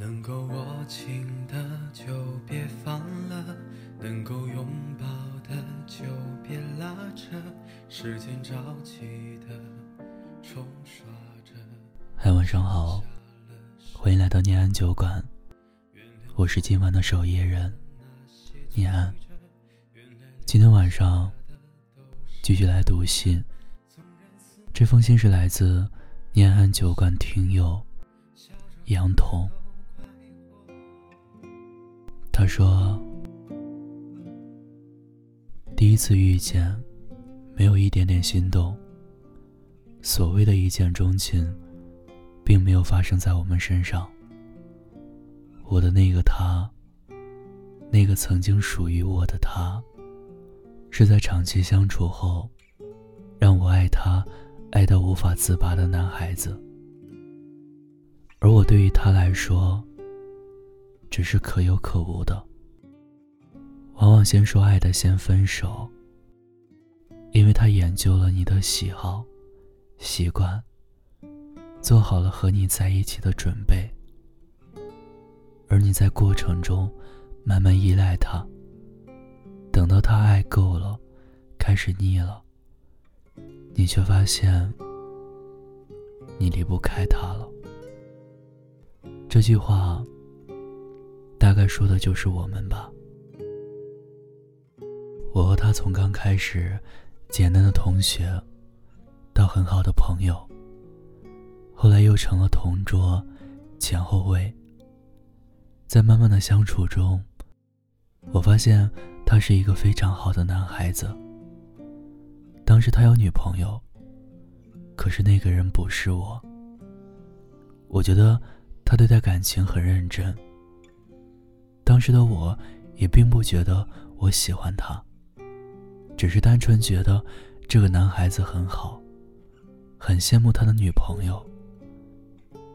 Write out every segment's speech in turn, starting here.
能够握紧的就别放了，能够拥抱的就别拉扯，时间着急的冲刷着。嗨，晚上好，欢迎来到念安酒馆，我是今晚的守夜人念安。今天晚上继续来读信，这封信是来自念安酒馆听友杨彤。他说：“第一次遇见，没有一点点心动。所谓的一见钟情，并没有发生在我们身上。我的那个他，那个曾经属于我的他，是在长期相处后，让我爱他，爱到无法自拔的男孩子。而我对于他来说，”只是可有可无的，往往先说爱的先分手，因为他研究了你的喜好、习惯，做好了和你在一起的准备，而你在过程中慢慢依赖他，等到他爱够了，开始腻了，你却发现你离不开他了。这句话。大概说的就是我们吧。我和他从刚开始简单的同学，到很好的朋友，后来又成了同桌、前后位。在慢慢的相处中，我发现他是一个非常好的男孩子。当时他有女朋友，可是那个人不是我。我觉得他对待感情很认真。当时的我，也并不觉得我喜欢他，只是单纯觉得这个男孩子很好，很羡慕他的女朋友，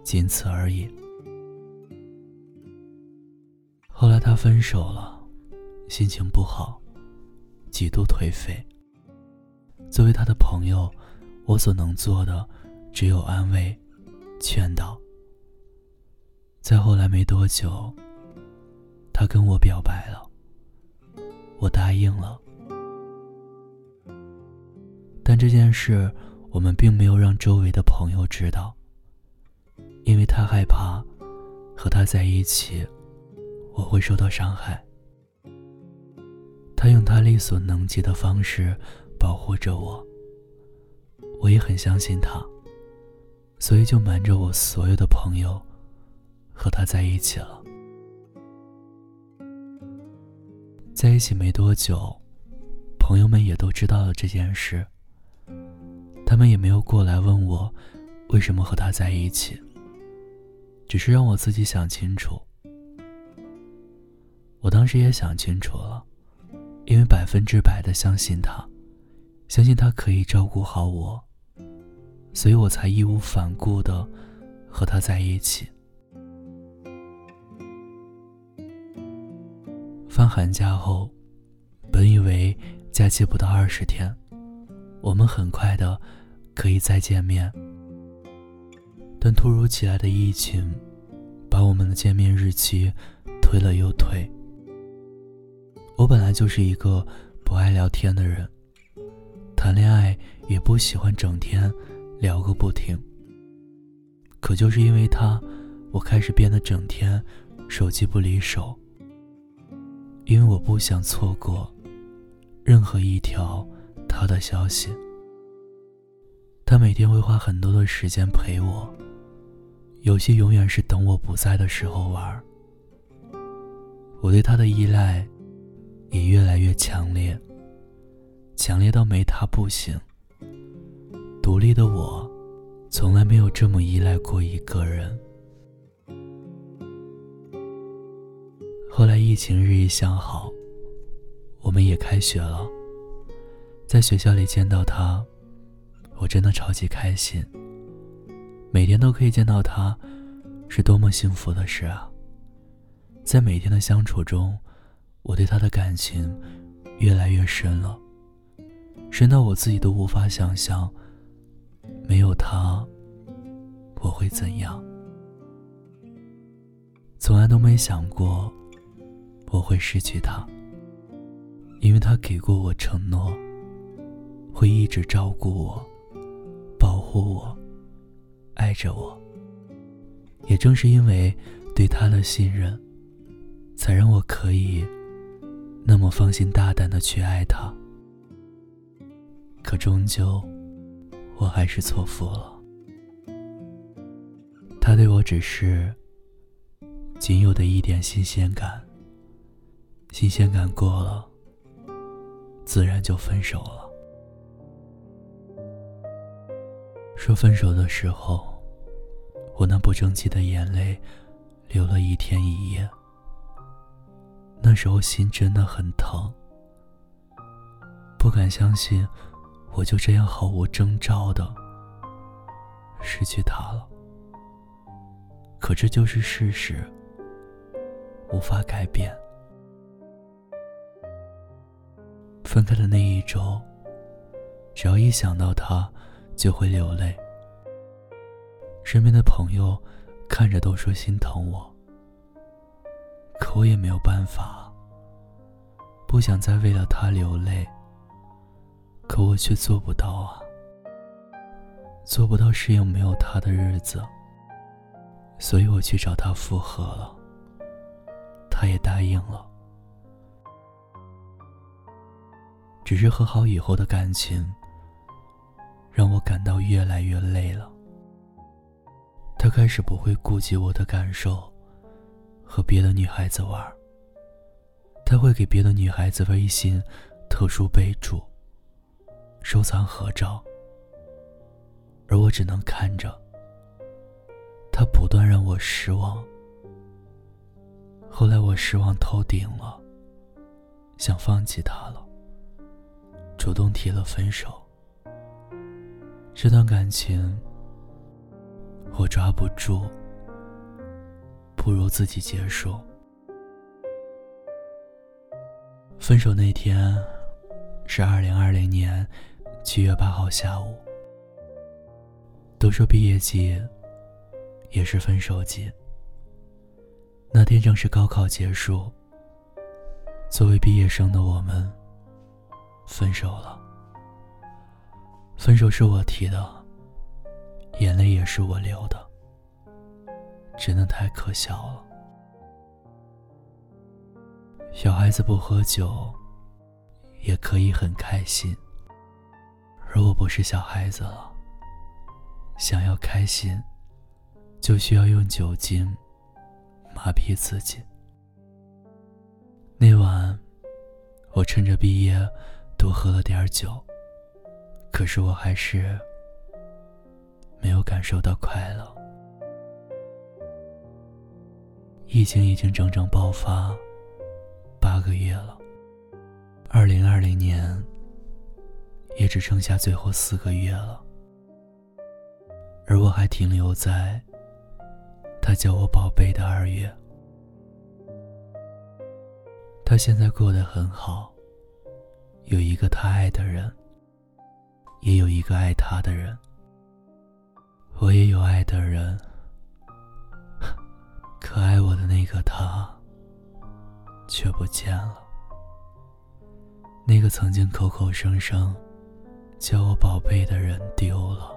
仅此而已。后来他分手了，心情不好，极度颓废。作为他的朋友，我所能做的只有安慰、劝导。再后来没多久。他跟我表白了，我答应了，但这件事我们并没有让周围的朋友知道，因为他害怕和他在一起我会受到伤害。他用他力所能及的方式保护着我，我也很相信他，所以就瞒着我所有的朋友和他在一起了。在一起没多久，朋友们也都知道了这件事。他们也没有过来问我为什么和他在一起，只是让我自己想清楚。我当时也想清楚了，因为百分之百的相信他，相信他可以照顾好我，所以我才义无反顾的和他在一起。寒假后，本以为假期不到二十天，我们很快的可以再见面。但突如其来的疫情，把我们的见面日期推了又推。我本来就是一个不爱聊天的人，谈恋爱也不喜欢整天聊个不停。可就是因为他，我开始变得整天手机不离手。因为我不想错过任何一条他的消息。他每天会花很多的时间陪我，游戏永远是等我不在的时候玩。我对他的依赖也越来越强烈，强烈到没他不行。独立的我，从来没有这么依赖过一个人。后来疫情日益向好，我们也开学了。在学校里见到他，我真的超级开心。每天都可以见到他，是多么幸福的事啊！在每天的相处中，我对他的感情越来越深了，深到我自己都无法想象，没有他我会怎样。从来都没想过我会失去他，因为他给过我承诺，会一直照顾我、保护我、爱着我。也正是因为对他的信任，才让我可以那么放心大胆的去爱他。可终究，我还是错付了。他对我只是仅有的一点新鲜感，新鲜感过了，自然就分手了。说分手的时候。我那不争气的眼泪，流了一天一夜。那时候心真的很疼，不敢相信，我就这样毫无征兆的失去他了。可这就是事实，无法改变。分开的那一周，只要一想到他，就会流泪。身边的朋友看着都说心疼我，可我也没有办法，不想再为了他流泪，可我却做不到啊，做不到适应没有他的日子，所以我去找他复合了，他也答应了，只是和好以后的感情，让我感到越来越累了。他开始不会顾及我的感受，和别的女孩子玩。他会给别的女孩子微信特殊备注、收藏合照，而我只能看着。他不断让我失望。后来我失望透顶了，想放弃他了，主动提了分手。这段感情。我抓不住，不如自己结束。分手那天是二零二零年七月八号下午。都说毕业季也是分手季。那天正是高考结束，作为毕业生的我们分手了。分手是我提的。眼泪也是我流的，真的太可笑了。小孩子不喝酒，也可以很开心。而我不是小孩子了，想要开心，就需要用酒精麻痹自己。那晚，我趁着毕业多喝了点酒，可是我还是。没有感受到快乐。疫情已经整整爆发八个月了，二零二零年也只剩下最后四个月了，而我还停留在他叫我宝贝的二月。他现在过得很好，有一个他爱的人，也有一个爱他的人。我也有爱的人，可爱我的那个他却不见了。那个曾经口口声声叫我宝贝的人丢了。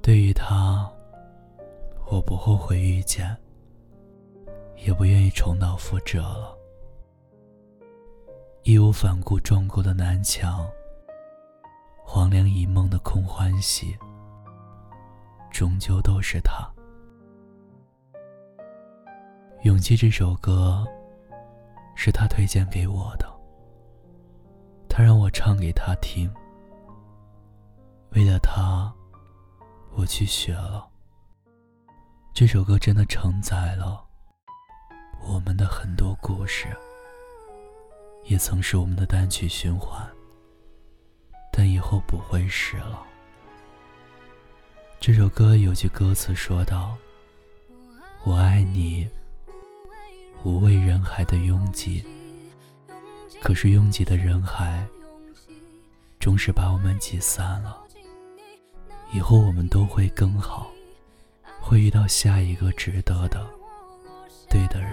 对于他，我不后悔遇见，也不愿意重蹈覆辙了。义无反顾撞过的南墙。黄粱一梦的空欢喜，终究都是他。勇气这首歌，是他推荐给我的，他让我唱给他听。为了他，我去学了。这首歌真的承载了我们的很多故事，也曾是我们的单曲循环。但以后不会是了。这首歌有句歌词说道：“我爱你，无畏人海的拥挤。可是拥挤的人海，终是把我们挤散了。以后我们都会更好，会遇到下一个值得的、对的人。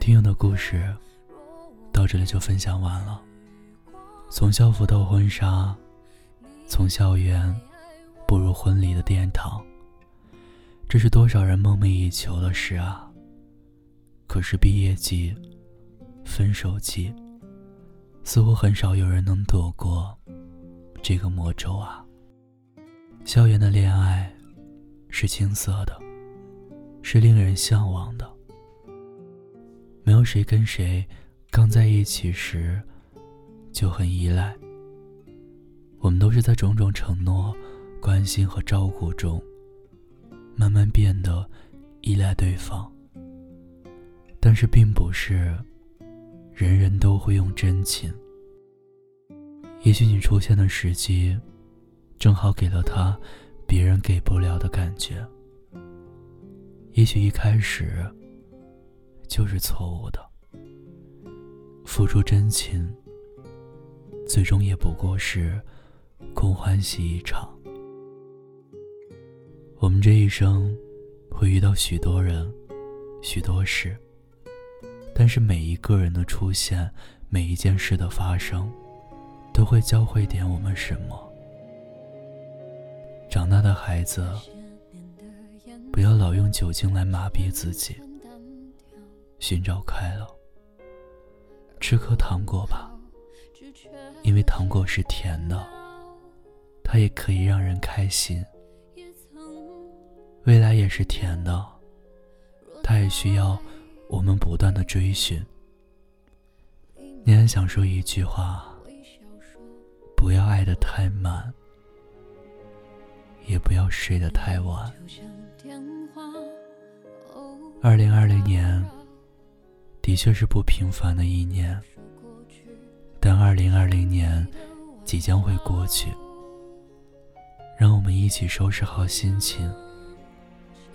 听友的故事到这里就分享完了。从校服到婚纱，从校园步入婚礼的殿堂，这是多少人梦寐以求的事啊！可是毕业季、分手季，似乎很少有人能躲过这个魔咒啊！校园的恋爱是青涩的，是令人向往的。没有谁跟谁刚在一起时就很依赖。我们都是在种种承诺、关心和照顾中，慢慢变得依赖对方。但是，并不是人人都会用真情。也许你出现的时机，正好给了他别人给不了的感觉。也许一开始。就是错误的。付出真情，最终也不过是空欢喜一场。我们这一生会遇到许多人，许多事，但是每一个人的出现，每一件事的发生，都会教会点我们什么。长大的孩子，不要老用酒精来麻痹自己。寻找快乐，吃颗糖果吧，因为糖果是甜的，它也可以让人开心。未来也是甜的，它也需要我们不断的追寻。你还想说一句话：不要爱得太满，也不要睡得太晚。二零二零年。的确是不平凡的一年，但二零二零年即将会过去，让我们一起收拾好心情，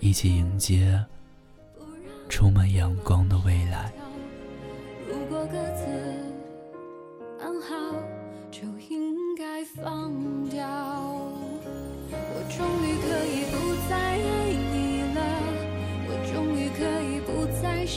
一起迎接充满阳光的未来。如果各自安好，就应该放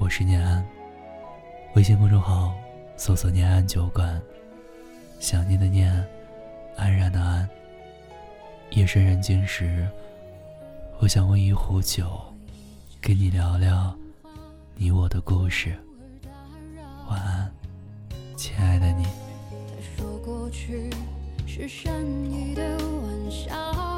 我是念安，微信公众号搜索“念安酒馆”，想念的念，安然的安。夜深人静时，我想温一壶酒，跟你聊聊你我的故事。晚安。亲爱的你说过去是善意的玩笑